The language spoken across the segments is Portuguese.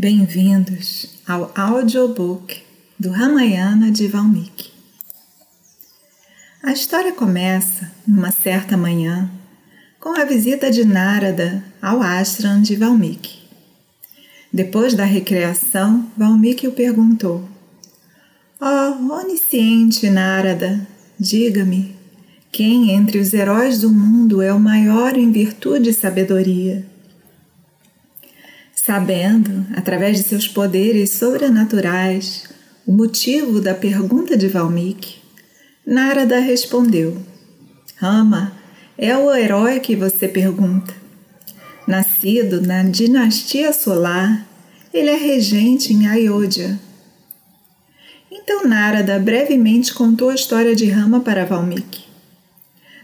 Bem-vindos ao audiobook do Ramayana de Valmiki. A história começa numa certa manhã com a visita de Narada ao ashram de Valmiki. Depois da recreação, Valmiki o perguntou: oh, onisciente Narada, diga-me, quem entre os heróis do mundo é o maior em virtude e sabedoria? Sabendo, através de seus poderes sobrenaturais, o motivo da pergunta de Valmiki, Narada respondeu: Rama é o herói que você pergunta. Nascido na dinastia solar, ele é regente em Ayodhya. Então Narada brevemente contou a história de Rama para Valmiki.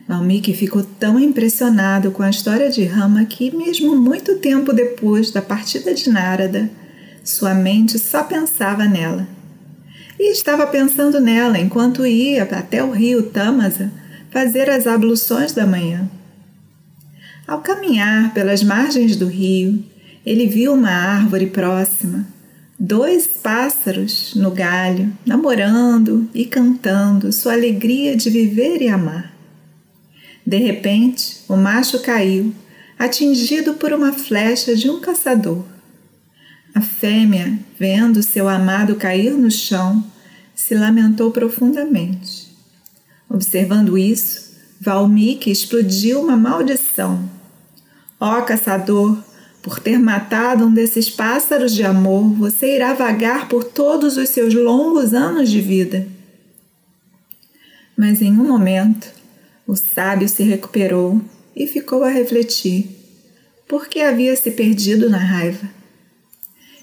Valmiki ficou tão impressionado com a história de Rama que, mesmo muito tempo depois da partida de Narada, sua mente só pensava nela. E estava pensando nela enquanto ia até o rio Tamasa fazer as abluções da manhã. Ao caminhar pelas margens do rio, ele viu uma árvore próxima, dois pássaros no galho, namorando e cantando sua alegria de viver e amar. De repente, o macho caiu, atingido por uma flecha de um caçador. A fêmea, vendo seu amado cair no chão, se lamentou profundamente. Observando isso, Valmiki explodiu uma maldição. Ó caçador, por ter matado um desses pássaros de amor, você irá vagar por todos os seus longos anos de vida. Mas em um momento, o sábio se recuperou e ficou a refletir. Por que havia se perdido na raiva?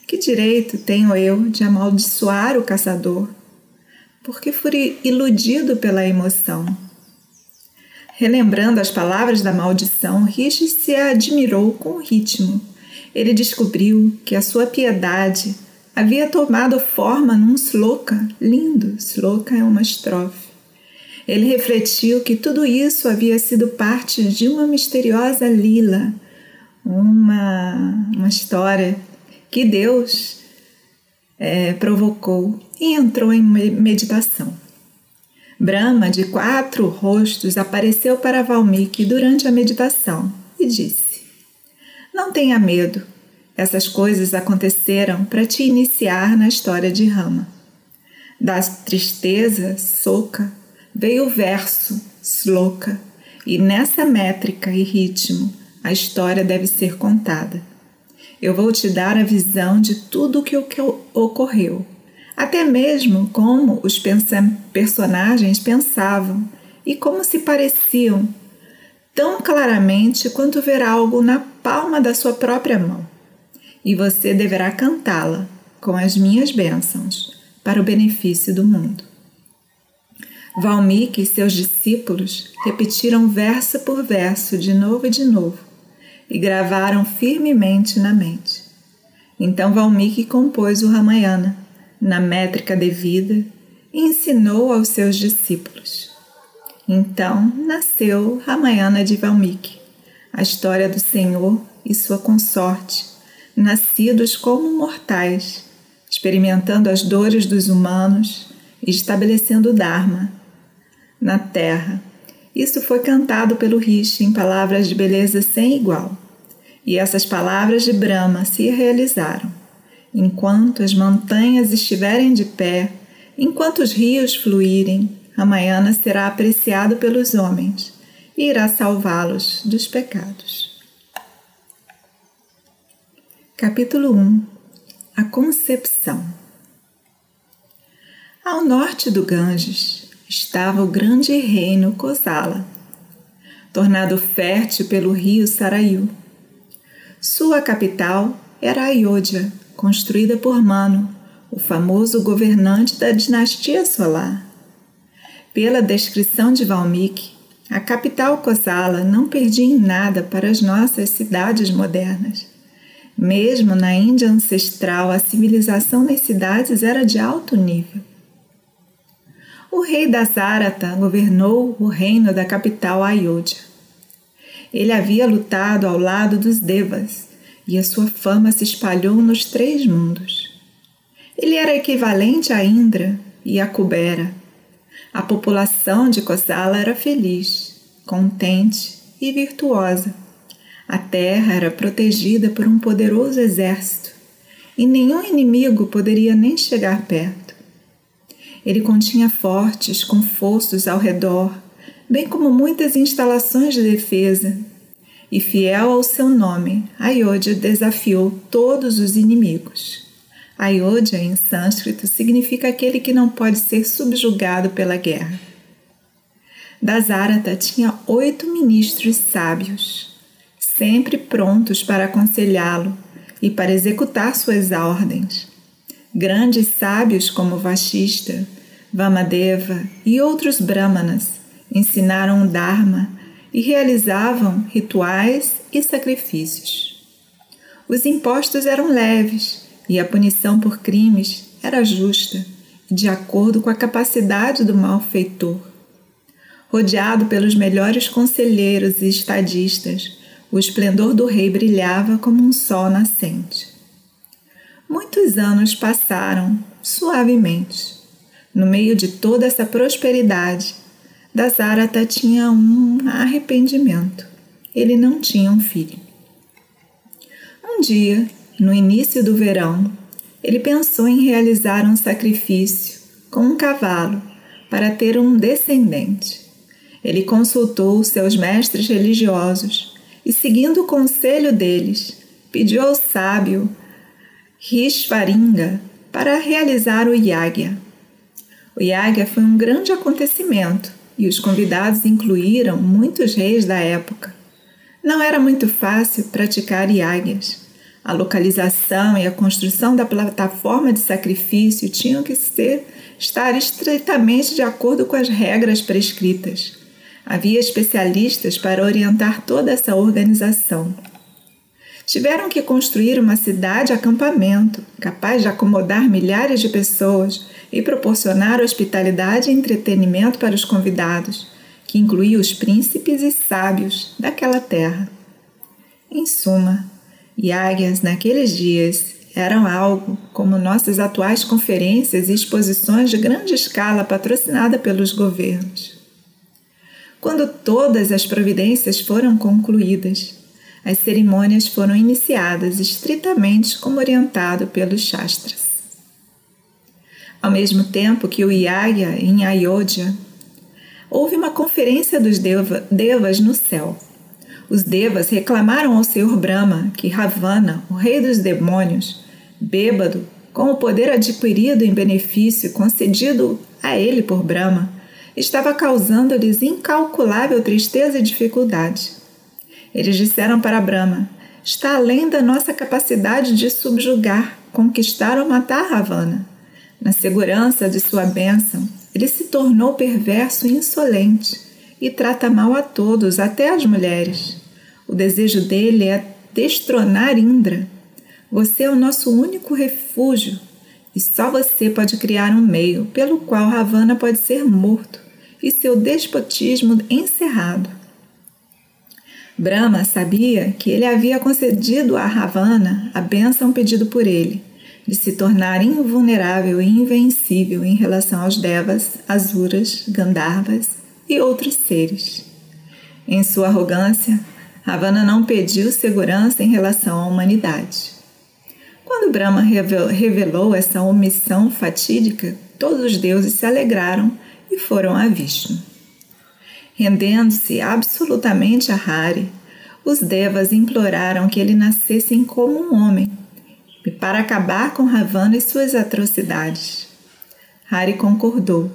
Que direito tenho eu de amaldiçoar o caçador? Porque fui iludido pela emoção. Relembrando as palavras da maldição, Rishi se admirou com o ritmo. Ele descobriu que a sua piedade havia tomado forma num sloka lindo. Sloka é uma estrofe ele refletiu que tudo isso havia sido parte de uma misteriosa lila, uma, uma história que Deus é, provocou e entrou em meditação. Brahma, de quatro rostos, apareceu para Valmiki durante a meditação e disse: Não tenha medo, essas coisas aconteceram para te iniciar na história de Rama. Da tristeza, soca, veio o verso, sloka, e nessa métrica e ritmo a história deve ser contada. Eu vou te dar a visão de tudo o que ocorreu, até mesmo como os personagens pensavam e como se pareciam, tão claramente quanto ver algo na palma da sua própria mão. E você deverá cantá-la com as minhas bênçãos para o benefício do mundo. Valmiki e seus discípulos repetiram verso por verso de novo e de novo e gravaram firmemente na mente. Então Valmiki compôs o Ramayana na métrica devida e ensinou aos seus discípulos. Então nasceu Ramayana de Valmiki, a história do Senhor e sua consorte, nascidos como mortais, experimentando as dores dos humanos e estabelecendo o Dharma na terra. Isso foi cantado pelo Rishi em palavras de beleza sem igual. E essas palavras de Brahma se realizaram. Enquanto as montanhas estiverem de pé, enquanto os rios fluírem, Ramayana será apreciado pelos homens e irá salvá-los dos pecados. Capítulo 1 A Concepção Ao norte do Ganges, estava o grande reino Kosala, tornado fértil pelo rio Sarayu. Sua capital era Ayodhya, construída por Manu, o famoso governante da dinastia solar. Pela descrição de Valmiki, a capital Kosala não perdia em nada para as nossas cidades modernas. Mesmo na Índia ancestral, a civilização das cidades era de alto nível. O rei da Zarata governou o reino da capital Ayodhya. Ele havia lutado ao lado dos Devas e a sua fama se espalhou nos três mundos. Ele era equivalente a Indra e a Kubera. A população de Kosala era feliz, contente e virtuosa. A terra era protegida por um poderoso exército e nenhum inimigo poderia nem chegar perto. Ele continha fortes com fossos ao redor, bem como muitas instalações de defesa. E fiel ao seu nome, Ayodhya desafiou todos os inimigos. Ayodhya, em sânscrito, significa aquele que não pode ser subjugado pela guerra. Dasarata tinha oito ministros sábios, sempre prontos para aconselhá-lo e para executar suas ordens. Grandes sábios como Vashista, Vamadeva e outros brahmanas ensinaram o Dharma e realizavam rituais e sacrifícios. Os impostos eram leves e a punição por crimes era justa de acordo com a capacidade do malfeitor. Rodeado pelos melhores conselheiros e estadistas, o esplendor do rei brilhava como um sol nascente. Muitos anos passaram suavemente. No meio de toda essa prosperidade, Dasarata tinha um arrependimento. Ele não tinha um filho. Um dia, no início do verão, ele pensou em realizar um sacrifício com um cavalo para ter um descendente. Ele consultou seus mestres religiosos e, seguindo o conselho deles, pediu ao sábio Rishvaringa para realizar o Yagya. O Yagya foi um grande acontecimento e os convidados incluíram muitos reis da época. Não era muito fácil praticar Yagyas. A localização e a construção da plataforma de sacrifício tinham que ser, estar estreitamente de acordo com as regras prescritas. Havia especialistas para orientar toda essa organização. Tiveram que construir uma cidade-acampamento capaz de acomodar milhares de pessoas e proporcionar hospitalidade e entretenimento para os convidados, que incluía os príncipes e sábios daquela terra. Em suma, Yagyas naqueles dias eram algo como nossas atuais conferências e exposições de grande escala patrocinada pelos governos. Quando todas as providências foram concluídas, as cerimônias foram iniciadas estritamente como orientado pelos Shastras. Ao mesmo tempo que o Yagya em Ayodhya, houve uma conferência dos deva, devas no céu. Os devas reclamaram ao Senhor Brahma que Ravana, o rei dos demônios, bêbado, com o poder adquirido em benefício concedido a ele por Brahma, estava causando-lhes incalculável tristeza e dificuldade. Eles disseram para Brahma: está além da nossa capacidade de subjugar, conquistar ou matar Ravana. Na segurança de sua bênção, ele se tornou perverso e insolente e trata mal a todos, até as mulheres. O desejo dele é destronar Indra. Você é o nosso único refúgio e só você pode criar um meio pelo qual Ravana pode ser morto e seu despotismo encerrado. Brahma sabia que ele havia concedido a Ravana a bênção pedida por ele, de se tornar invulnerável e invencível em relação aos Devas, Asuras, Gandharvas e outros seres. Em sua arrogância, Ravana não pediu segurança em relação à humanidade. Quando Brahma revelou essa omissão fatídica, todos os deuses se alegraram e foram a Vishnu. Rendendo-se absolutamente a Hari, os devas imploraram que ele nascesse como um homem para acabar com Ravana e suas atrocidades. Hari concordou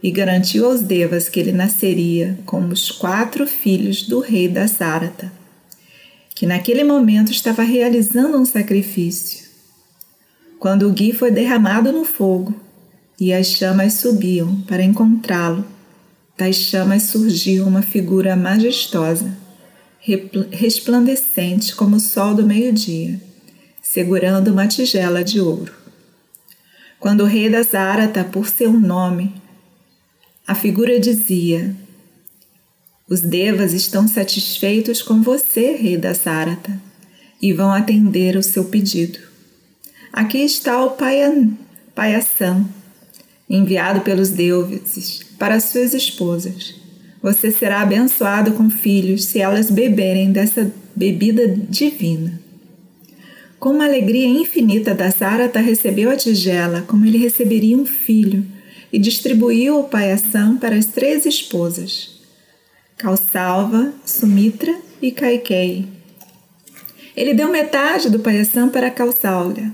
e garantiu aos devas que ele nasceria como os quatro filhos do rei da Sarata, que naquele momento estava realizando um sacrifício. Quando o gui foi derramado no fogo, e as chamas subiam para encontrá-lo. Das chamas surgiu uma figura majestosa, resplandecente como o sol do meio-dia, segurando uma tigela de ouro. Quando o rei da Zárata, por seu nome, a figura dizia: Os devas estão satisfeitos com você, rei da Zárata. e vão atender o seu pedido. Aqui está o Paiaçã, enviado pelos deuses para suas esposas. Você será abençoado com filhos se elas beberem dessa bebida divina. Com uma alegria infinita, Dasarata recebeu a tigela como ele receberia um filho e distribuiu o paiação para as três esposas, Kausalva, Sumitra e Kaikei. Ele deu metade do paiação para Kausalya,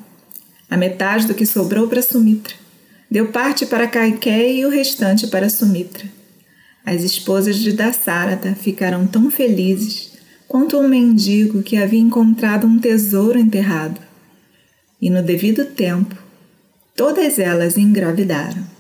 a metade do que sobrou para Sumitra. Deu parte para Kaikei e o restante para Sumitra. As esposas de Dasarata ficaram tão felizes quanto um mendigo que havia encontrado um tesouro enterrado. E no devido tempo, todas elas engravidaram.